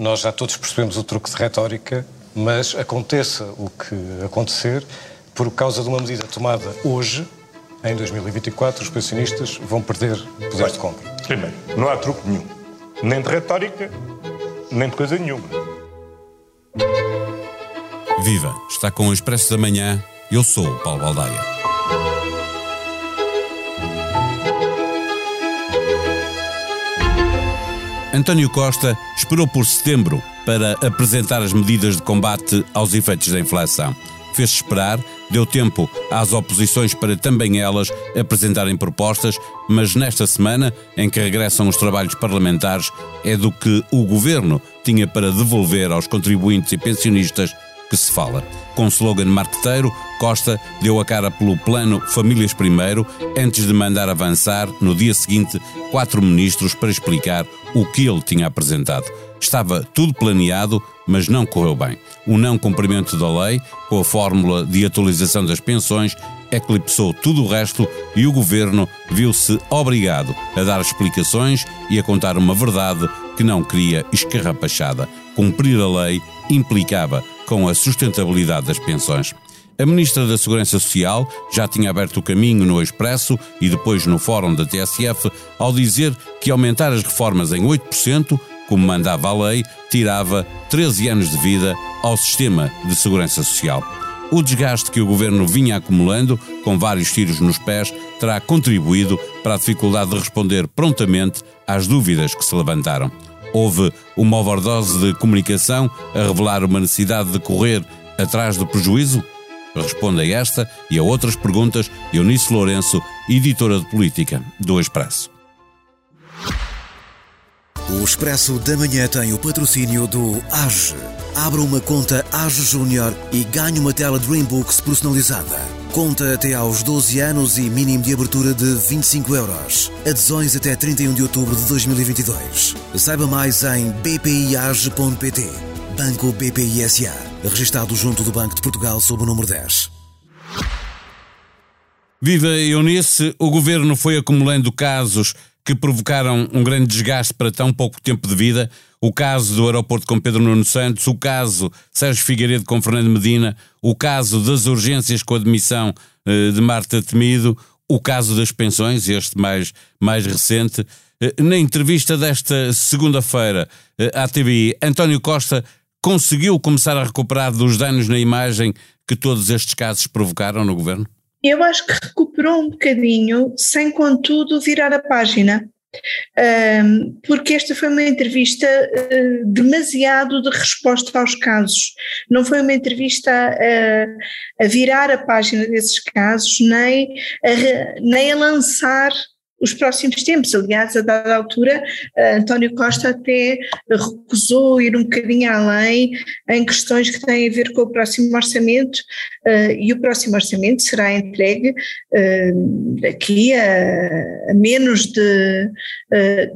nós já todos percebemos o truque de retórica, mas aconteça o que acontecer, por causa de uma medida tomada hoje, em 2024, os pensionistas vão perder poder de compra. Primeiro, não há truque nenhum. Nem de retórica, nem de coisa nenhuma. Viva! Está com o Expresso da Manhã. Eu sou o Paulo Baldaia. António Costa esperou por setembro para apresentar as medidas de combate aos efeitos da inflação. Fez-se esperar, deu tempo às oposições para também elas apresentarem propostas, mas nesta semana, em que regressam os trabalhos parlamentares, é do que o governo tinha para devolver aos contribuintes e pensionistas que se fala. Com slogan marqueteiro, Costa deu a cara pelo plano Famílias Primeiro, antes de mandar avançar, no dia seguinte, quatro ministros para explicar o que ele tinha apresentado. Estava tudo planeado, mas não correu bem. O não cumprimento da lei, com a fórmula de atualização das pensões, eclipsou tudo o resto e o governo viu-se obrigado a dar explicações e a contar uma verdade que não queria escarrapachada. Cumprir a lei implicava com a sustentabilidade das pensões. A Ministra da Segurança Social já tinha aberto o caminho no Expresso e depois no Fórum da TSF ao dizer que aumentar as reformas em 8%, como mandava a lei, tirava 13 anos de vida ao sistema de segurança social. O desgaste que o governo vinha acumulando, com vários tiros nos pés, terá contribuído para a dificuldade de responder prontamente às dúvidas que se levantaram. Houve uma overdose de comunicação a revelar uma necessidade de correr atrás do prejuízo? Responde a esta e a outras perguntas Eunice Lourenço, editora de política do Expresso. O Expresso da Manhã tem o patrocínio do AGE. Abra uma conta AGE Júnior e ganhe uma tela Dreambooks personalizada. Conta até aos 12 anos e mínimo de abertura de 25 euros. Adesões até 31 de outubro de 2022. Saiba mais em bpiage.pt. Banco BPI SA. Registado junto do Banco de Portugal sob o número 10. Viva Eunice, o governo foi acumulando casos que provocaram um grande desgaste para tão pouco tempo de vida. O caso do aeroporto com Pedro Nuno Santos, o caso Sérgio Figueiredo com Fernando Medina, o caso das urgências com a demissão eh, de Marta Temido, o caso das pensões, este mais, mais recente. Eh, na entrevista desta segunda-feira eh, à TVI, António Costa conseguiu começar a recuperar dos danos na imagem que todos estes casos provocaram no governo? Eu acho que recuperou um bocadinho, sem contudo virar a página. Um, porque esta foi uma entrevista uh, demasiado de resposta aos casos. Não foi uma entrevista a, a virar a página desses casos, nem a, nem a lançar os próximos tempos. Aliás, a dada altura, uh, António Costa até recusou ir um bocadinho além em questões que têm a ver com o próximo orçamento, uh, e o próximo orçamento será entregue uh, daqui a, menos de,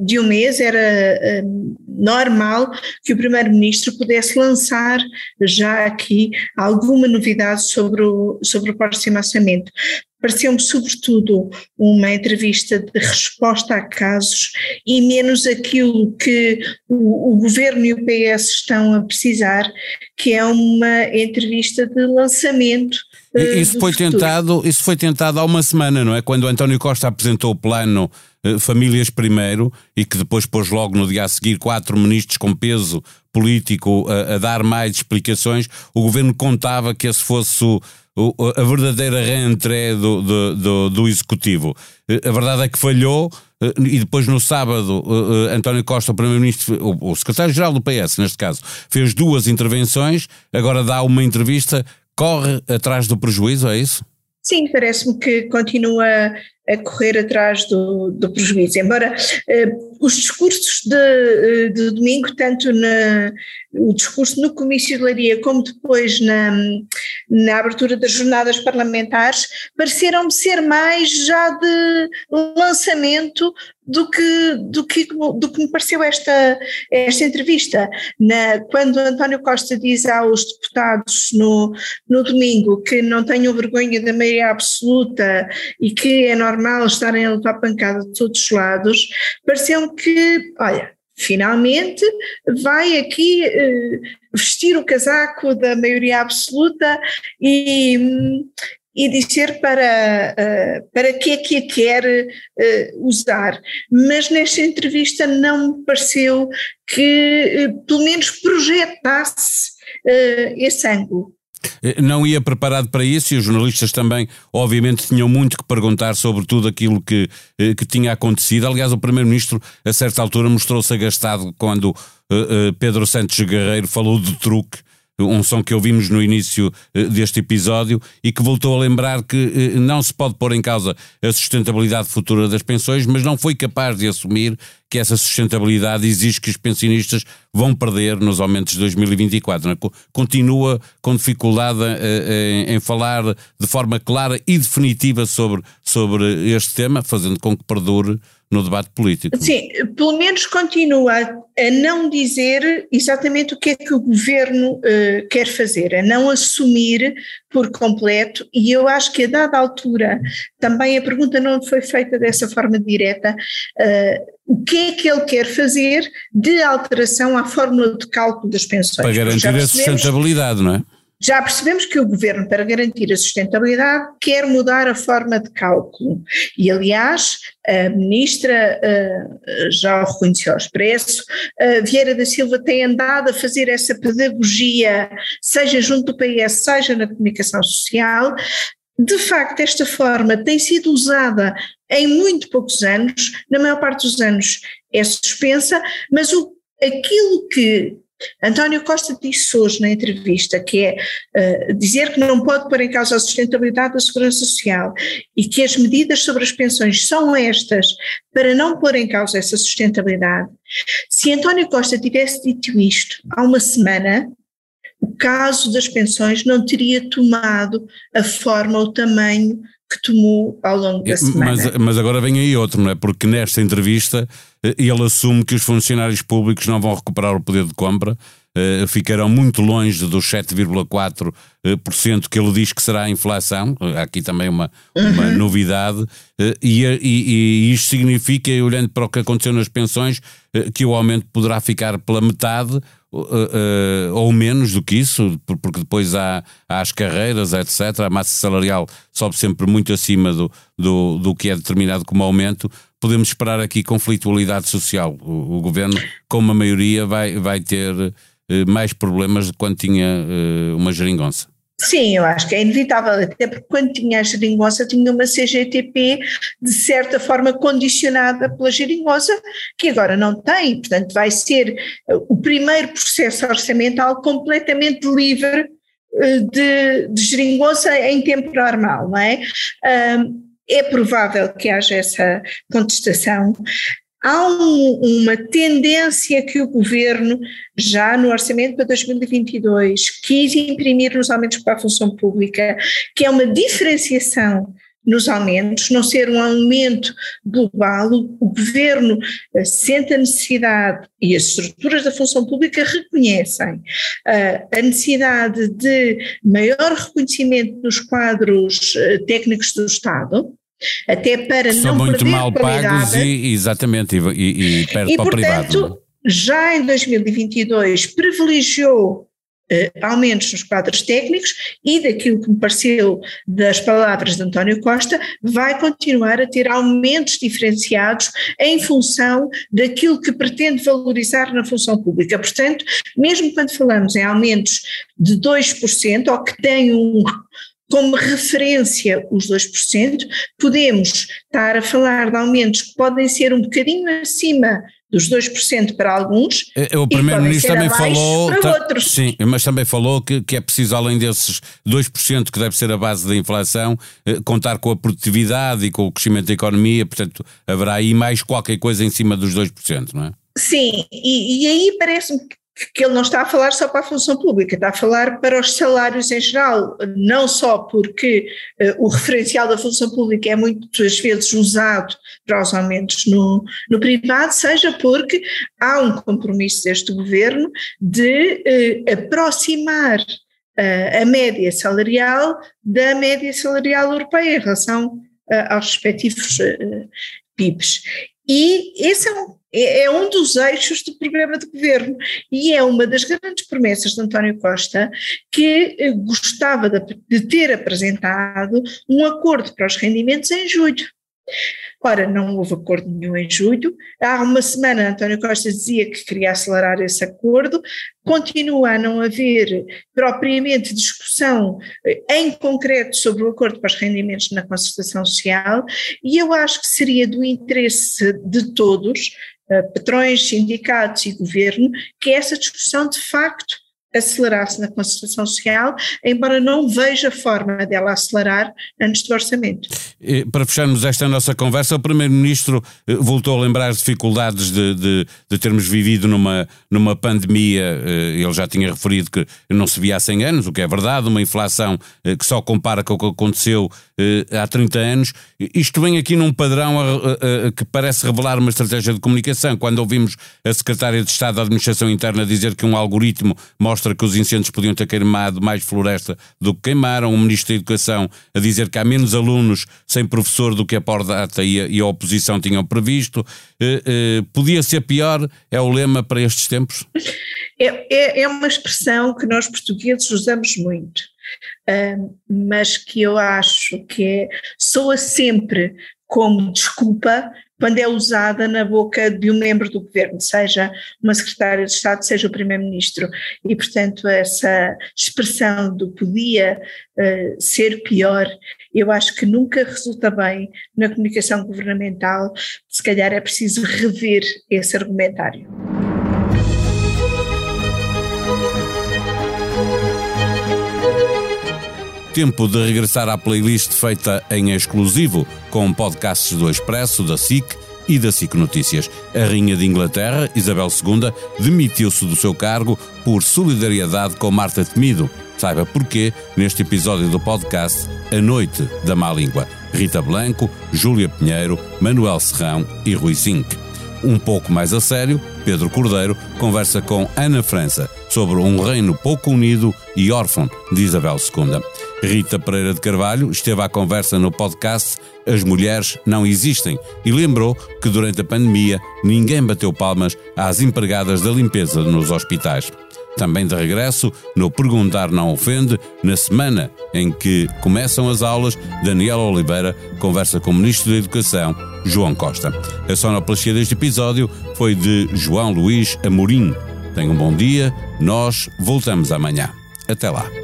de um mês. Era normal que o Primeiro-Ministro pudesse lançar já aqui alguma novidade sobre o, sobre o próximo orçamento pareceu-me sobretudo uma entrevista de resposta a casos e menos aquilo que o, o, governo e o PS estão a precisar, que é uma entrevista de lançamento. Uh, isso foi futuro. tentado, isso foi tentado há uma semana, não é? Quando António Costa apresentou o plano uh, Famílias Primeiro e que depois pôs logo no dia a seguir quatro ministros com peso político a, a dar mais explicações, o governo contava que esse fosse o a verdadeira reentrée do, do, do, do, Executivo. Eh, a verdade é que falhou eh, e depois no sábado eh, António Costa, o Primeiro-Ministro, o Secretário-Geral do PS, neste caso, fez duas intervenções, agora dá uma entrevista, corre atrás do prejuízo, é isso? Sim, parece-me que continua a correr atrás do, do prejuízo. Embora eh, os discursos de, de, domingo, tanto na, o discurso no comício de Leiria como depois na, na abertura das jornadas parlamentares, pareceram-me ser mais já de lançamento do que, do que, do que me pareceu esta, esta entrevista. Na, quando António Costa diz aos deputados no, no domingo que não tenham vergonha da maioria absoluta e que é normal estarem a levar pancada de todos os lados, pareceu-me que, olha, finalmente vai aqui uh, vestir o casaco da maioria absoluta e, e dizer para, uh, para que é que a quer uh, usar. Mas nesta entrevista não me pareceu que, pelo menos, projetasse esse ângulo. Eh, não ia preparado para isso e os jornalistas também, obviamente, tinham muito que perguntar sobre tudo aquilo que, eh, que tinha acontecido. Aliás, o Primeiro-Ministro, a certa altura, mostrou-se agastado quando uh, Pedro Santos Guerreiro falou de truque um som que ouvimos no início eh, deste episódio e que voltou a lembrar que eh, não se pode pôr em causa a sustentabilidade futura das pensões, mas não foi capaz de assumir que essa sustentabilidade exige que os pensionistas vão perder nos aumentos de 2024. É? Continua com dificuldade eh, em, em, falar de forma clara e definitiva sobre, sobre este tema, fazendo com que perdure no debate político. Sim, pelo menos continua a não dizer exatamente o que é que o governo uh, quer fazer, a não assumir por completo, e eu acho que a dada altura, também a pergunta não foi feita dessa forma direta, uh, o que é que ele quer fazer de alteração à fórmula de cálculo das pensões. Para garantir a sustentabilidade, não é? Já percebemos que o governo, para garantir a sustentabilidade, quer mudar a forma de cálculo. E, aliás, a ministra uh, já o reconheceu ao expresso, uh, Vieira da Silva tem andado a fazer essa pedagogia, seja junto do PS, seja na comunicação social. De facto, esta forma tem sido usada em muito poucos anos, na maior parte dos anos é suspensa, mas o, aquilo que António Costa disse hoje na entrevista que é uh, dizer que não pode pôr em causa a sustentabilidade da segurança social e que as medidas sobre as pensões são estas para não pôr em causa essa sustentabilidade. Se António Costa tivesse dito isto há uma semana, o caso das pensões não teria tomado a forma, o tamanho que tomou ao longo da semana. Mas, mas agora vem aí outro, não é? Porque nesta entrevista eh, ele assume que os funcionários públicos não vão recuperar o poder de compra, uh, ficarão muito longe dos 7,4% uh, que ele diz que será a inflação. Há aqui também uma, uma uhum. novidade. Uh, e, e, e, isto significa, olhando para o que aconteceu nas pensões, que o aumento poderá ficar pela metade Uh, ou menos do que isso, porque depois há, há, as carreiras, etc. A massa salarial sobe sempre muito acima do, do, do que é determinado como aumento. Podemos esperar aqui conflitualidade social. O, o governo, com uma maioria, vai, vai ter mais problemas quando tinha uma geringonça. Sim, eu acho que é inevitável, até porque quando tinha a geringonça tinha uma CGTP de certa forma condicionada pela geringonça, que agora não tem, portanto vai ser eh, o primeiro processo orçamental completamente livre eh, de, de geringonça em tempo normal, não é? é provável que haja essa contestação há um, uma tendência que o governo, já no orçamento para 2022, quis imprimir nos aumentos para a função pública, que é uma diferenciação nos aumentos, não ser um aumento global, o, governo uh, sente a necessidade e as estruturas da função pública reconhecem uh, a necessidade de maior reconhecimento dos quadros uh, técnicos do Estado, até para São não muito mal pagos e, exatamente, e, e, e perto e, para portanto, o privado. Já em 2022 privilegiou Uh, aumentos nos quadros técnicos e daquilo que me pareceu das palavras de António Costa, vai continuar a ter aumentos diferenciados em função daquilo que pretende valorizar na função pública. Portanto, mesmo quando falamos em aumentos de 2%, ou que têm um, como referência os 2%, podemos estar a falar de aumentos que podem ser um bocadinho acima dos 2% para alguns. Eh, o Primeiro-Ministro também falou. Para outros. Sim, mas também falou que, que é preciso, além desses 2% que deve ser a base da inflação, eh, contar com a produtividade e com o crescimento da economia, portanto, haverá aí mais qualquer coisa em cima dos 2%, não é? Sim, e, e aí parece-me que ele não está a falar só para a função pública, está a falar para os salários em geral, não só porque uh, o referencial da função pública é muitas vezes usado para os aumentos no, no privado, seja porque há um compromisso deste governo de uh, aproximar uh, a média salarial da média salarial europeia em relação aos respectivos PIBs. E esse é um é, é um dos eixos do programa de governo e é uma das grandes promessas de António Costa que eh, gostava de, de ter apresentado um acordo para os rendimentos em julho. Ora, não houve acordo nenhum em julho. Há uma semana António Costa dizia que queria acelerar esse acordo. Continua a não haver propriamente discussão eh, em concreto sobre o acordo para os rendimentos na concertação social, e eu acho que seria do interesse de todos, eh, patrões, sindicatos e governo, que essa discussão de facto acelerasse na concertação social, embora não veja forma dela acelerar antes do orçamento. E, para fecharmos esta nossa conversa, o Primeiro-Ministro eh, voltou a lembrar as dificuldades de, de, de, termos vivido numa, numa pandemia, eh, ele já tinha referido que não se via há 100 anos, o que é verdade, uma inflação eh, que só compara com o que aconteceu há 30 anos. Isto vem aqui num padrão que parece revelar uma estratégia de comunicação. Quando ouvimos a Secretária de Estado da Administração Interna dizer que um algoritmo mostra mostra que os incêndios podiam ter queimado mais floresta do que queimaram, o Ministro da Educação a dizer que há menos alunos sem professor do que a Pordata e a, e a oposição tinham previsto. Eh, eh, podia ser pior? É o lema para estes tempos? É, é, é uma expressão que nós portugueses usamos muito. Mas que eu acho que é, soa sempre como desculpa quando é usada na boca de um membro do governo, seja uma secretária de Estado, seja o primeiro-ministro. E, portanto, essa expressão do podia uh, ser pior, eu acho que nunca resulta bem na comunicação governamental. Se calhar é preciso rever esse argumentário. Tempo de regressar à playlist feita em exclusivo com podcasts do Expresso, da SIC e da SIC Notícias. A Rainha de Inglaterra, Isabel II, demitiu-se do seu cargo por solidariedade com Marta Temido. Saiba porquê neste episódio do podcast A Noite da Má Língua. Rita Blanco, Júlia Pinheiro, Manuel Serrão e Rui Zinc. Um pouco mais a sério, Pedro Cordeiro conversa com Ana França sobre um reino pouco unido e órfão de Isabel II. Rita Pereira de Carvalho esteve à conversa no podcast As Mulheres Não Existem e lembrou que durante a pandemia ninguém bateu palmas às empregadas da limpeza nos hospitais. Também de regresso, no Perguntar Não Ofende, na semana em que começam as aulas, Daniela Oliveira conversa com o Ministro da Educação, João Costa. A sonoplastia deste episódio foi de João Luís Amorim. Tenha um bom dia, nós voltamos amanhã. Até lá.